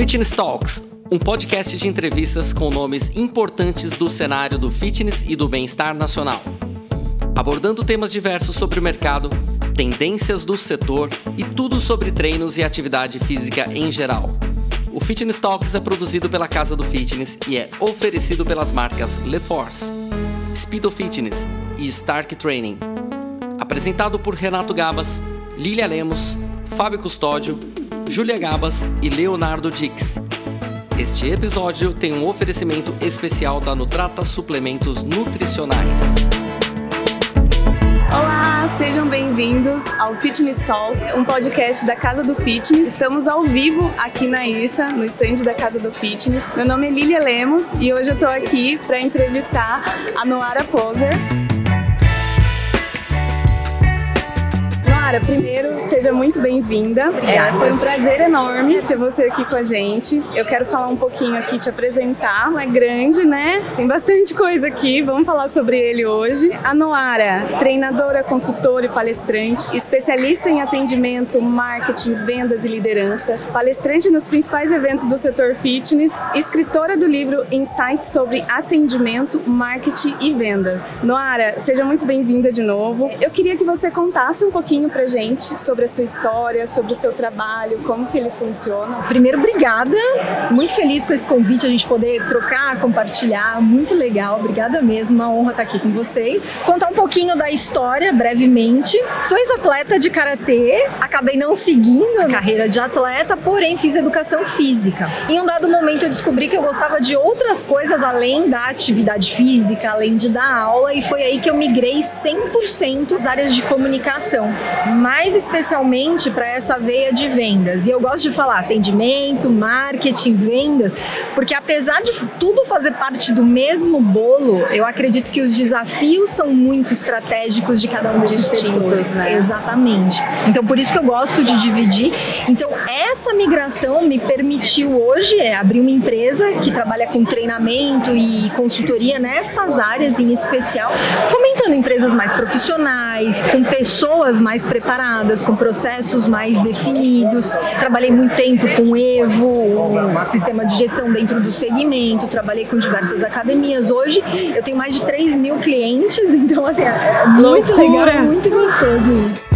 Fitness Talks, um podcast de entrevistas com nomes importantes do cenário do fitness e do bem-estar nacional. Abordando temas diversos sobre o mercado, tendências do setor e tudo sobre treinos e atividade física em geral. O Fitness Talks é produzido pela Casa do Fitness e é oferecido pelas marcas LeForce, Speedo Fitness e Stark Training. Apresentado por Renato Gabas, Lilia Lemos, Fábio Custódio Júlia Gabas e Leonardo Dix. Este episódio tem um oferecimento especial da Nutrata Suplementos Nutricionais. Olá, sejam bem-vindos ao Fitness Talks, um podcast da Casa do Fitness. Estamos ao vivo aqui na IRSA, no estande da Casa do Fitness. Meu nome é Lilia Lemos e hoje eu estou aqui para entrevistar a Noara Poser. Mara, primeiro, seja muito bem-vinda. É, foi um prazer enorme ter você aqui com a gente. Eu quero falar um pouquinho aqui, te apresentar. É grande, né? Tem bastante coisa aqui. Vamos falar sobre ele hoje. A Noara, treinadora, consultora e palestrante, especialista em atendimento, marketing, vendas e liderança, palestrante nos principais eventos do setor fitness, escritora do livro Insights sobre atendimento, marketing e vendas. Noara, seja muito bem-vinda de novo. Eu queria que você contasse um pouquinho pra gente sobre a sua história, sobre o seu trabalho, como que ele funciona. Primeiro, obrigada. Muito feliz com esse convite, a gente poder trocar, compartilhar. Muito legal. Obrigada mesmo. Uma honra estar aqui com vocês. Contar um pouquinho da história, brevemente. Sou ex-atleta de karatê. Acabei não seguindo a carreira de atleta, porém fiz educação física. Em um dado momento eu descobri que eu gostava de outras coisas além da atividade física, além de dar aula, e foi aí que eu migrei 100% das áreas de comunicação mais especialmente para essa veia de vendas. E eu gosto de falar atendimento, marketing, vendas, porque apesar de tudo fazer parte do mesmo bolo, eu acredito que os desafios são muito estratégicos de cada um desses Distintos, né? Exatamente. Então por isso que eu gosto de dividir. Então essa migração me permitiu hoje é, abrir uma empresa que trabalha com treinamento e consultoria nessas áreas em especial, fomentando empresas mais profissionais, com pessoas mais preparadas, com processos mais definidos. Trabalhei muito tempo com o Evo, o sistema de gestão dentro do segmento, trabalhei com diversas academias. Hoje eu tenho mais de 3 mil clientes, então assim, é muito Loucura. legal, muito gostoso isso.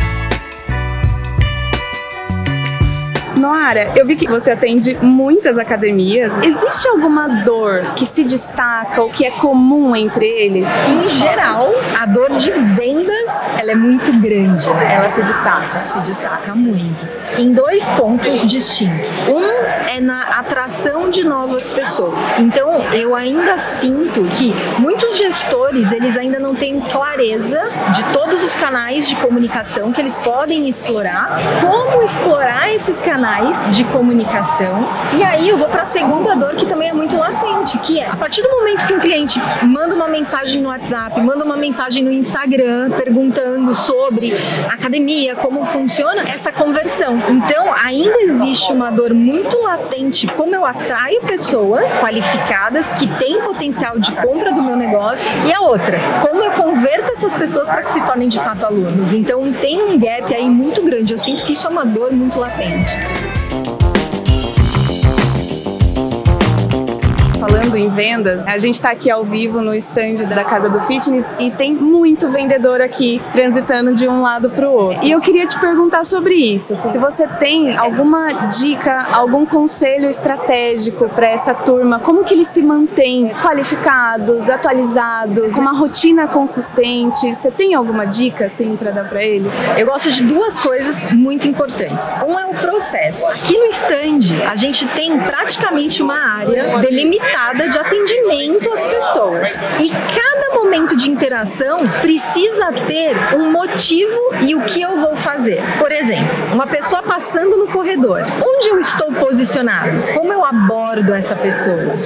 Noara, eu vi que você atende muitas academias. Existe alguma dor que se destaca ou que é comum entre eles? Em geral, a dor de vendas ela é muito grande, né? Ela se destaca. se destaca muito. Em dois pontos distintos. Um é na atração de novas pessoas. Então, eu ainda sinto que muitos gestores, eles ainda não têm clareza de todos os canais de comunicação que eles podem explorar, como explorar esses canais de comunicação. E aí eu vou para a segunda dor que também é muito latente, que é a partir do momento que um cliente manda uma mensagem no WhatsApp, manda uma mensagem no Instagram perguntando sobre academia, como funciona essa conversão. Então, ainda existe uma dor muito latente como eu atraio pessoas qualificadas que têm potencial de compra do meu negócio e a outra, como eu converto essas pessoas para que se tornem de fato alunos. Então, tem um gap aí muito grande. Eu sinto que isso é uma dor muito latente. Falando em vendas, a gente está aqui ao vivo no stand da Casa do Fitness e tem muito vendedor aqui transitando de um lado para o outro. E eu queria te perguntar sobre isso. Se você tem alguma dica, algum conselho estratégico para essa turma, como que eles se mantêm qualificados, atualizados, com uma rotina consistente? Você tem alguma dica assim para dar para eles? Eu gosto de duas coisas muito importantes. Um é o processo. Aqui no stand, a gente tem praticamente uma área delimitada de atendimento às pessoas. E cada momento de interação precisa ter um motivo e o que eu vou fazer. Por exemplo, uma pessoa passando no corredor. Onde eu estou posicionado? Como eu abordo essa pessoa?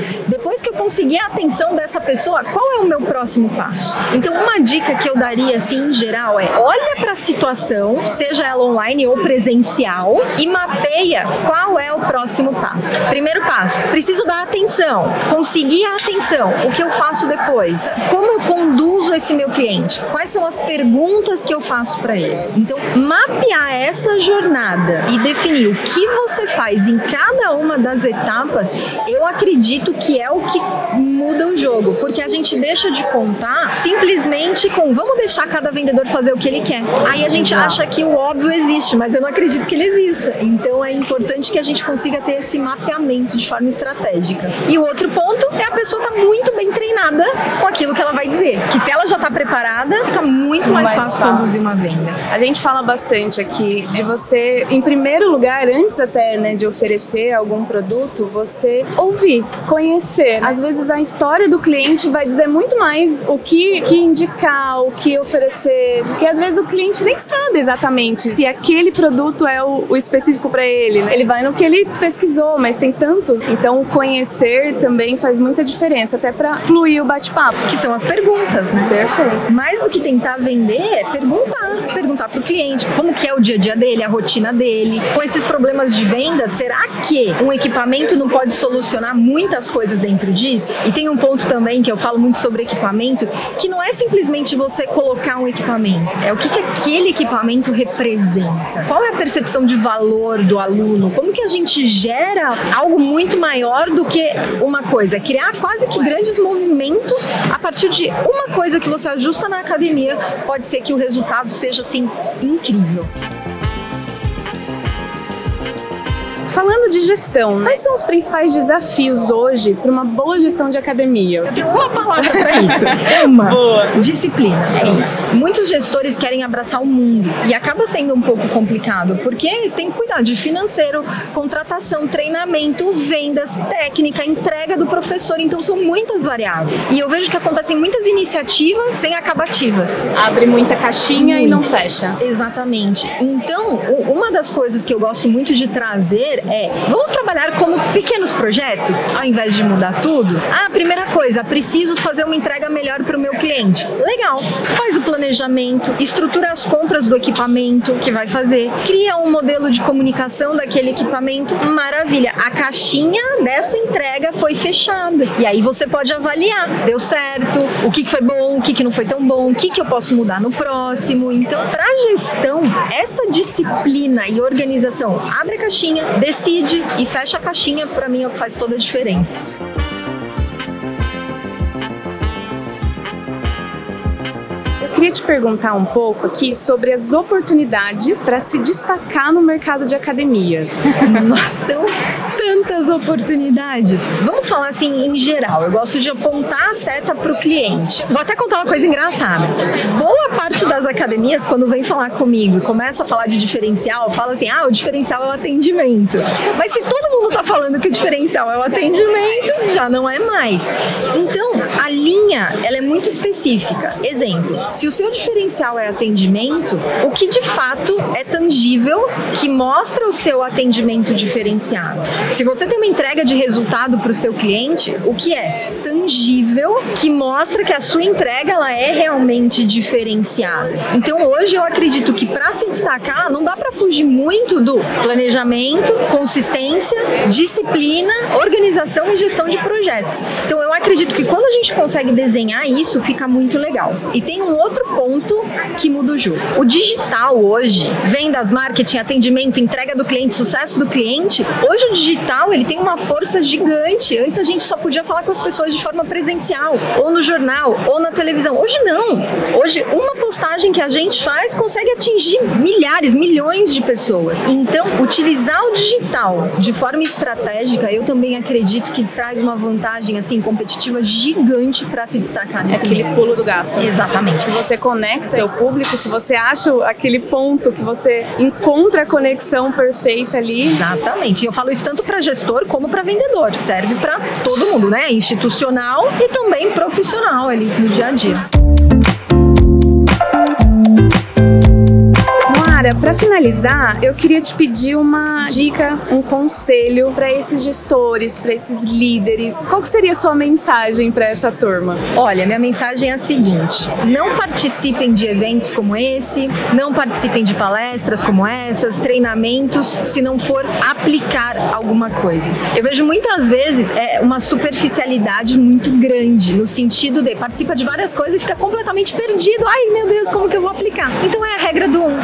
Depois que eu conseguir a atenção dessa pessoa, qual é o meu próximo passo? Então, uma dica que eu daria assim em geral é: olha para a situação, seja ela online ou presencial, e mapeia qual é o próximo passo. Primeiro passo, preciso dar atenção, conseguir a atenção. O que eu faço depois? Como eu conduzo esse meu cliente? Quais são as perguntas que eu faço para ele? Então, mapear essa jornada e definir o que você faz em cada uma das etapas, eu acredito que é o que muda o jogo, porque a gente deixa de contar simplesmente com vamos deixar cada vendedor fazer o que ele quer. Aí a gente acha que o óbvio existe, mas eu não acredito que ele exista. Então é importante que a gente consiga ter esse mapeamento de forma estratégica. E o outro ponto é a pessoa estar tá muito bem treinada com aquilo que ela vai dizer. Que se ela já está preparada, fica muito mais, mais fácil, fácil conduzir uma venda. A gente fala bastante aqui de você, em primeiro lugar, antes até né, de oferecer algum produto, você ouvir, conhecer. Às vezes a história do cliente vai dizer muito mais o que, que indicar, o que oferecer, porque às vezes o cliente nem sabe exatamente se aquele produto é o, o específico para ele. Né? Ele vai no que ele pesquisou, mas tem tantos. Então, conhecer também faz muita diferença, até para fluir o bate-papo. Que são as perguntas, né? Perfeito. Mais do que tentar vender, é perguntar. Perguntar para o cliente como que é o dia a dia dele, a rotina dele. Com esses problemas de venda, será que um equipamento não pode solucionar muitas coisas dentro disso? E tem um ponto também que eu falo muito sobre equipamento, que não é simplesmente você colocar um equipamento, é o que, que aquele equipamento representa. Qual é a percepção de valor do aluno? Como que a gente gera algo muito maior do que uma coisa? Criar quase que grandes movimentos a partir de uma coisa que você ajusta na academia, pode ser que o resultado seja assim incrível. Falando de gestão, quais são os principais desafios hoje para uma boa gestão de academia? Eu tenho uma palavra para isso. uma. Boa. Disciplina. É isso. Muitos gestores querem abraçar o mundo e acaba sendo um pouco complicado, porque tem que cuidar de financeiro, contratação, treinamento, vendas, técnica, entrega do professor, então são muitas variáveis. E eu vejo que acontecem muitas iniciativas sem acabativas. Abre muita caixinha muito. e não fecha. Exatamente. Então, uma das coisas que eu gosto muito de trazer é: vamos trabalhar como pequenos projetos ao invés de mudar tudo? Ah, primeira coisa, preciso fazer uma entrega melhor para o meu cliente. Legal. Faz o planejamento, estrutura as compras do equipamento que vai fazer, cria um modelo de comunicação daquele equipamento. Maravilha. A caixinha dessa entrega foi fechada. E aí você pode avaliar, deu certo, o que, foi bom, o que, não foi tão bom, o que, que eu posso mudar no próximo. Então, para gestão, essa disciplina e organização, abre a caixinha, decide e fecha a caixinha, para mim é o que faz toda a diferença. Eu queria te perguntar um pouco aqui sobre as oportunidades para se destacar no mercado de academias. Nossa, tantas oportunidades. Vamos falar assim em geral. Eu gosto de apontar a seta para o cliente. Vou até contar uma coisa engraçada. Boa das academias, quando vem falar comigo e começa a falar de diferencial, fala assim: ah, o diferencial é o atendimento. Mas se todo mundo está falando que o diferencial é o atendimento, já não é mais. Então, a linha ela é muito específica. Exemplo: se o seu diferencial é atendimento, o que de fato é tangível que mostra o seu atendimento diferenciado? Se você tem uma entrega de resultado para o seu cliente, o que é tangível que mostra que a sua entrega ela é realmente diferenciada. Então hoje eu acredito que para se destacar não dá para fugir muito do planejamento, consistência, disciplina, organização e gestão de projetos. Então eu acredito que quando a gente consegue desenhar isso, fica muito legal. E tem um outro ponto que muda o jogo. O digital hoje, vendas, marketing, atendimento, entrega do cliente, sucesso do cliente, hoje o digital ele tem uma força gigante. Antes a gente só podia falar com as pessoas de forma presencial, ou no jornal, ou na televisão. Hoje não. Hoje uma postagem que a gente faz consegue atingir milhares, milhões de pessoas. Então, utilizar o digital de forma estratégica, eu também acredito que traz uma vantagem assim competitiva gigante para se destacar nesse É aquele pulo do gato. Exatamente. Se você conecta seu público, se você acha aquele ponto que você encontra a conexão perfeita ali. Exatamente. Eu falo isso tanto para gestor como para vendedor. Serve para todo mundo, né? Institucional e também profissional ali no dia a dia. Noara, para finalizar, eu queria te pedir uma dica, um conselho para esses gestores, para esses líderes. Qual seria a sua mensagem para essa turma? Olha, minha mensagem é a seguinte: não participem de eventos como esse, não participem de palestras como essas, treinamentos, se não for aplicar alguma coisa. Eu vejo muitas vezes é uma superficialidade muito grande no sentido de participa de várias coisas e fica completamente perdido. Ai, meu Deus, como que eu vou aplicar? Então é a regra do um.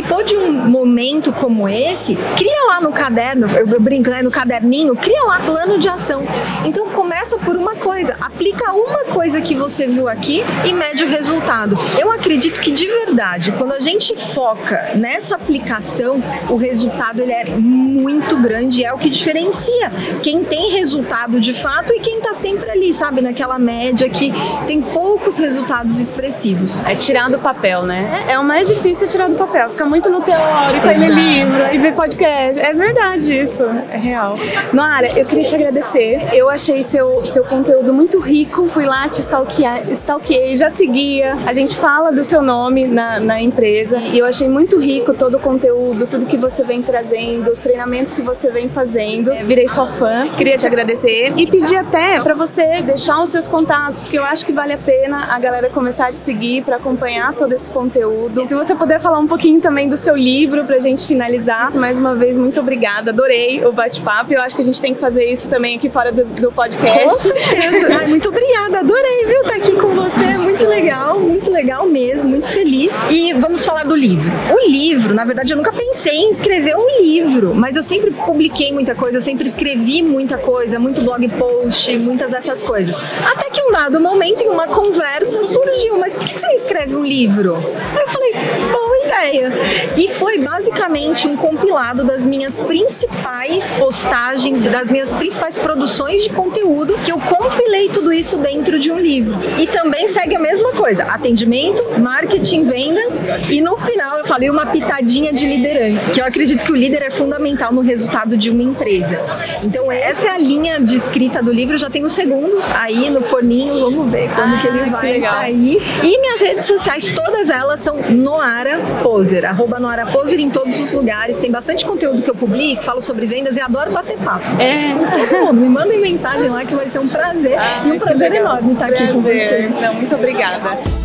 Participou de um momento como esse, cria lá no caderno, eu, brinco, né, no caderninho, cria lá plano de ação. Então começa por uma coisa, aplica uma coisa que você viu aqui e mede o resultado. Eu acredito que de verdade, quando a gente foca nessa aplicação, o resultado ele é muito grande, é o que diferencia quem tem resultado de fato e quem está sempre ali, sabe, naquela média que tem poucos resultados expressivos. É tirar do papel, né? É, é o mais difícil tirar do papel, fica muito no teórico, aí ler livro, aí ver podcast. É verdade isso, é real. Noara, eu queria te agradecer. Eu achei seu, seu conteúdo muito rico, fui lá te stalkear, stalkeei, já seguia. A gente fala do seu nome na, na empresa e eu achei muito rico todo o conteúdo, tudo que você vem trazendo, os treinamentos que você vem fazendo. É, virei sua fã, queria te agradecer e pedir até para você deixar os seus contatos, porque eu acho que vale a pena a galera começar a te seguir para acompanhar todo esse conteúdo. E se você puder falar um pouquinho também do seu livro pra gente finalizar. Mais uma vez, muito obrigada. Adorei o bate-papo. Eu acho que a gente tem que fazer isso também aqui fora do, do podcast. Com certeza. Ai, muito obrigada. Adorei, viu, estar tá aqui com você. Muito legal, muito legal mesmo. Muito feliz. E vamos falar do livro. O livro, na verdade, eu nunca pensei em escrever um livro, mas eu sempre publiquei muita coisa, eu sempre escrevi muita coisa, muito blog post, muitas dessas coisas. Até que um dado momento, em uma conversa, surgiu, mas por que você não escreve um livro? Aí eu falei, boa ideia. E foi basicamente um compilado das minhas principais postagens, das minhas principais produções de conteúdo, que eu compilei tudo isso dentro de um livro. E também segue a mesma coisa: atendimento, marketing, vendas, e no final eu falei uma pitadinha de liderança, que eu acredito que o líder é fundamental no resultado de uma empresa. Então, essa é a linha de escrita do livro. Eu já tenho o segundo aí no forninho, vamos ver quando ah, que ele vai que sair. E minhas redes sociais, todas elas são Noara Poser, arroba Noara Poser em todos os lugares. Tem bastante conteúdo que eu publico, falo sobre vendas e adoro bater papo. É. Todo mundo, me mandem mensagem lá que vai ser um prazer. E um prazer enorme estar prazer. aqui com você. Não, muito obrigada.